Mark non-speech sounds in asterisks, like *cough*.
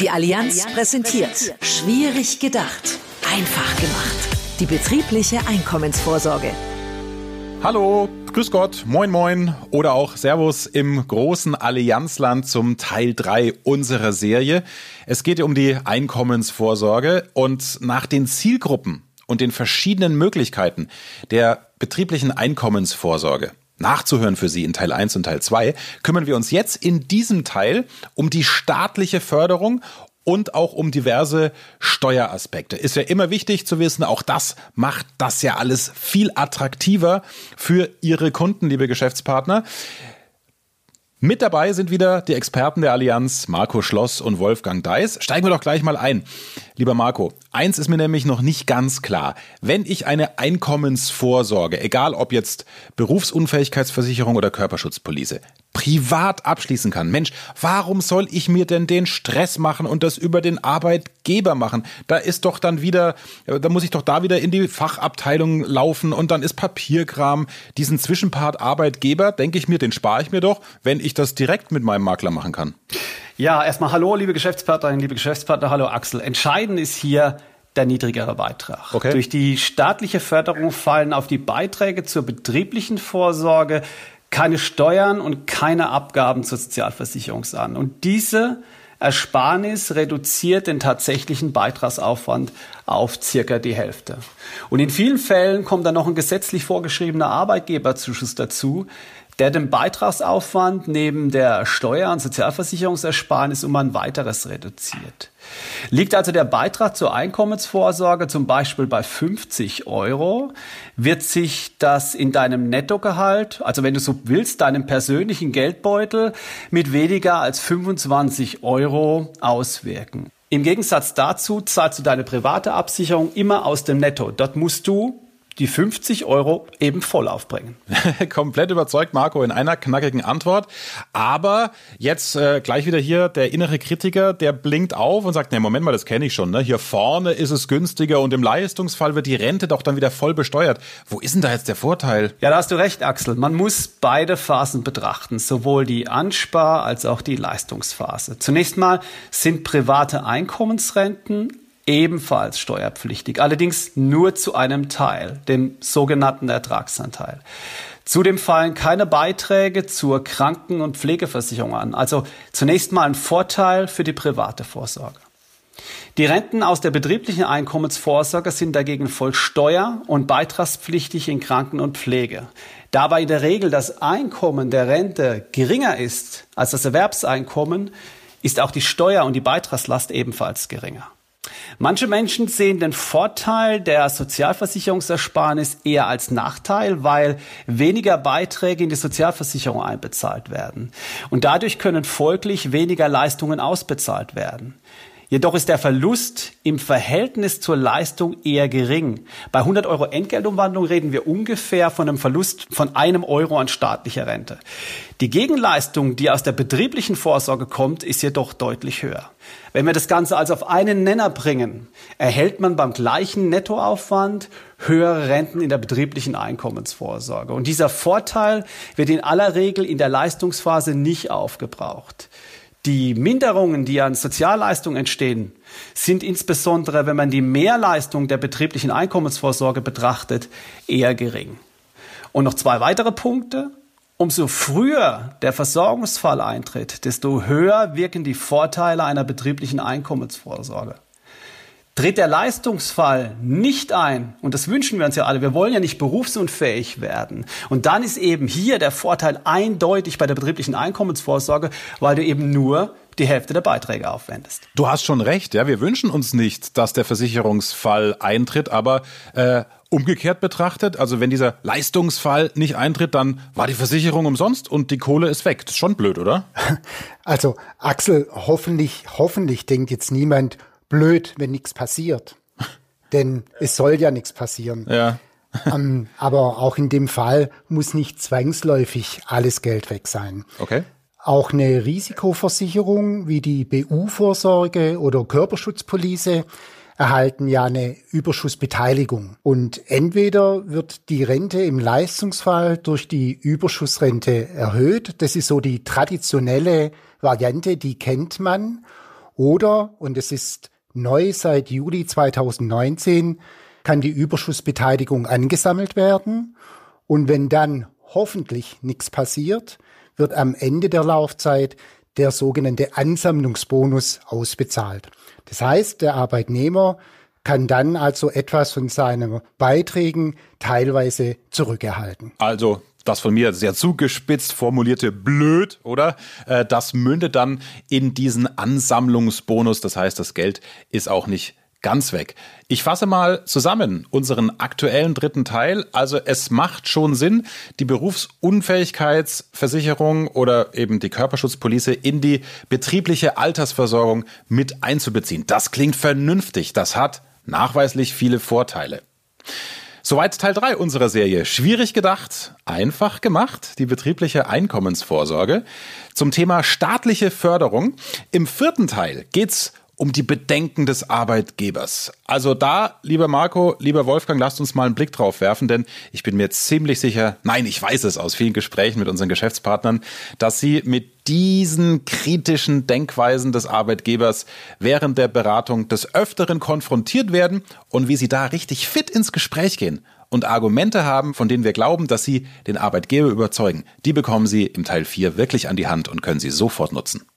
Die Allianz präsentiert Schwierig gedacht, einfach gemacht. Die betriebliche Einkommensvorsorge. Hallo, grüß Gott, moin moin oder auch Servus im großen Allianzland zum Teil 3 unserer Serie. Es geht um die Einkommensvorsorge und nach den Zielgruppen und den verschiedenen Möglichkeiten der betrieblichen Einkommensvorsorge nachzuhören für Sie in Teil 1 und Teil 2, kümmern wir uns jetzt in diesem Teil um die staatliche Förderung und auch um diverse Steueraspekte. Ist ja immer wichtig zu wissen, auch das macht das ja alles viel attraktiver für Ihre Kunden, liebe Geschäftspartner. Mit dabei sind wieder die Experten der Allianz, Marco Schloss und Wolfgang Deis. Steigen wir doch gleich mal ein. Lieber Marco, eins ist mir nämlich noch nicht ganz klar. Wenn ich eine Einkommensvorsorge, egal ob jetzt Berufsunfähigkeitsversicherung oder Körperschutzpolice, privat abschließen kann. Mensch, warum soll ich mir denn den Stress machen und das über den Arbeitgeber machen? Da ist doch dann wieder, da muss ich doch da wieder in die Fachabteilung laufen und dann ist Papierkram. Diesen Zwischenpart Arbeitgeber, denke ich mir, den spare ich mir doch, wenn ich das direkt mit meinem Makler machen kann. Ja, erstmal hallo, liebe Geschäftspartnerinnen, liebe Geschäftspartner, hallo Axel. Entscheidend ist hier, der niedrigere Beitrag. Okay. Durch die staatliche Förderung fallen auf die Beiträge zur betrieblichen Vorsorge keine Steuern und keine Abgaben zur Sozialversicherung an. Und diese Ersparnis reduziert den tatsächlichen Beitragsaufwand auf circa die Hälfte. Und in vielen Fällen kommt dann noch ein gesetzlich vorgeschriebener Arbeitgeberzuschuss dazu, der den Beitragsaufwand neben der Steuer- und Sozialversicherungsersparnis um ein weiteres reduziert. Liegt also der Beitrag zur Einkommensvorsorge zum Beispiel bei 50 Euro, wird sich das in deinem Nettogehalt, also wenn du so willst, deinem persönlichen Geldbeutel mit weniger als 25 Euro auswirken. Im Gegensatz dazu zahlst du deine private Absicherung immer aus dem Netto. Dort musst du die 50 Euro eben voll aufbringen. *laughs* Komplett überzeugt, Marco, in einer knackigen Antwort. Aber jetzt äh, gleich wieder hier der innere Kritiker, der blinkt auf und sagt, ne, Moment mal, das kenne ich schon. Ne? Hier vorne ist es günstiger und im Leistungsfall wird die Rente doch dann wieder voll besteuert. Wo ist denn da jetzt der Vorteil? Ja, da hast du recht, Axel. Man muss beide Phasen betrachten, sowohl die Anspar- als auch die Leistungsphase. Zunächst mal sind private Einkommensrenten ebenfalls steuerpflichtig, allerdings nur zu einem Teil, dem sogenannten Ertragsanteil. Zudem fallen keine Beiträge zur Kranken- und Pflegeversicherung an, also zunächst mal ein Vorteil für die private Vorsorge. Die Renten aus der betrieblichen Einkommensvorsorge sind dagegen voll steuer- und beitragspflichtig in Kranken- und Pflege. Dabei in der Regel das Einkommen der Rente geringer ist als das Erwerbseinkommen, ist auch die Steuer- und die Beitragslast ebenfalls geringer. Manche Menschen sehen den Vorteil der Sozialversicherungsersparnis eher als Nachteil, weil weniger Beiträge in die Sozialversicherung einbezahlt werden. Und dadurch können folglich weniger Leistungen ausbezahlt werden. Jedoch ist der Verlust im Verhältnis zur Leistung eher gering. Bei 100 Euro Entgeltumwandlung reden wir ungefähr von einem Verlust von einem Euro an staatlicher Rente. Die Gegenleistung, die aus der betrieblichen Vorsorge kommt, ist jedoch deutlich höher. Wenn wir das Ganze also auf einen Nenner bringen, erhält man beim gleichen Nettoaufwand höhere Renten in der betrieblichen Einkommensvorsorge. Und dieser Vorteil wird in aller Regel in der Leistungsphase nicht aufgebraucht. Die Minderungen, die an Sozialleistungen entstehen, sind insbesondere, wenn man die Mehrleistung der betrieblichen Einkommensvorsorge betrachtet, eher gering. Und noch zwei weitere Punkte. Umso früher der Versorgungsfall eintritt, desto höher wirken die Vorteile einer betrieblichen Einkommensvorsorge. Tritt der Leistungsfall nicht ein, und das wünschen wir uns ja alle, wir wollen ja nicht berufsunfähig werden. Und dann ist eben hier der Vorteil eindeutig bei der betrieblichen Einkommensvorsorge, weil du eben nur die Hälfte der Beiträge aufwendest. Du hast schon recht, ja, wir wünschen uns nicht, dass der Versicherungsfall eintritt, aber äh, umgekehrt betrachtet, also wenn dieser Leistungsfall nicht eintritt, dann war die Versicherung umsonst und die Kohle ist weg. Das ist schon blöd, oder? *laughs* Also Axel, hoffentlich, hoffentlich denkt jetzt niemand, blöd, wenn nichts passiert. *laughs* Denn es soll ja nichts passieren. Ja. *laughs* ähm, aber auch in dem Fall muss nicht zwangsläufig alles Geld weg sein. Okay. Auch eine Risikoversicherung wie die BU-Vorsorge oder Körperschutzpolice erhalten ja eine Überschussbeteiligung. Und entweder wird die Rente im Leistungsfall durch die Überschussrente erhöht. Das ist so die traditionelle Variante, die kennt man. Oder, und es ist neu seit Juli 2019, kann die Überschussbeteiligung angesammelt werden. Und wenn dann hoffentlich nichts passiert, wird am Ende der Laufzeit der sogenannte Ansammlungsbonus ausbezahlt. Das heißt, der Arbeitnehmer kann dann also etwas von seinen Beiträgen teilweise zurückerhalten. Also das von mir sehr zugespitzt formulierte blöd, oder? Äh, das mündet dann in diesen Ansammlungsbonus. Das heißt, das Geld ist auch nicht ganz weg. Ich fasse mal zusammen unseren aktuellen dritten Teil. Also es macht schon Sinn, die Berufsunfähigkeitsversicherung oder eben die Körperschutzpolice in die betriebliche Altersversorgung mit einzubeziehen. Das klingt vernünftig. Das hat nachweislich viele Vorteile. Soweit Teil 3 unserer Serie. Schwierig gedacht, einfach gemacht, die betriebliche Einkommensvorsorge. Zum Thema staatliche Förderung. Im vierten Teil geht's um die Bedenken des Arbeitgebers. Also da, lieber Marco, lieber Wolfgang, lasst uns mal einen Blick drauf werfen, denn ich bin mir ziemlich sicher, nein, ich weiß es aus vielen Gesprächen mit unseren Geschäftspartnern, dass sie mit diesen kritischen Denkweisen des Arbeitgebers während der Beratung des Öfteren konfrontiert werden und wie sie da richtig fit ins Gespräch gehen und Argumente haben, von denen wir glauben, dass sie den Arbeitgeber überzeugen. Die bekommen sie im Teil 4 wirklich an die Hand und können sie sofort nutzen.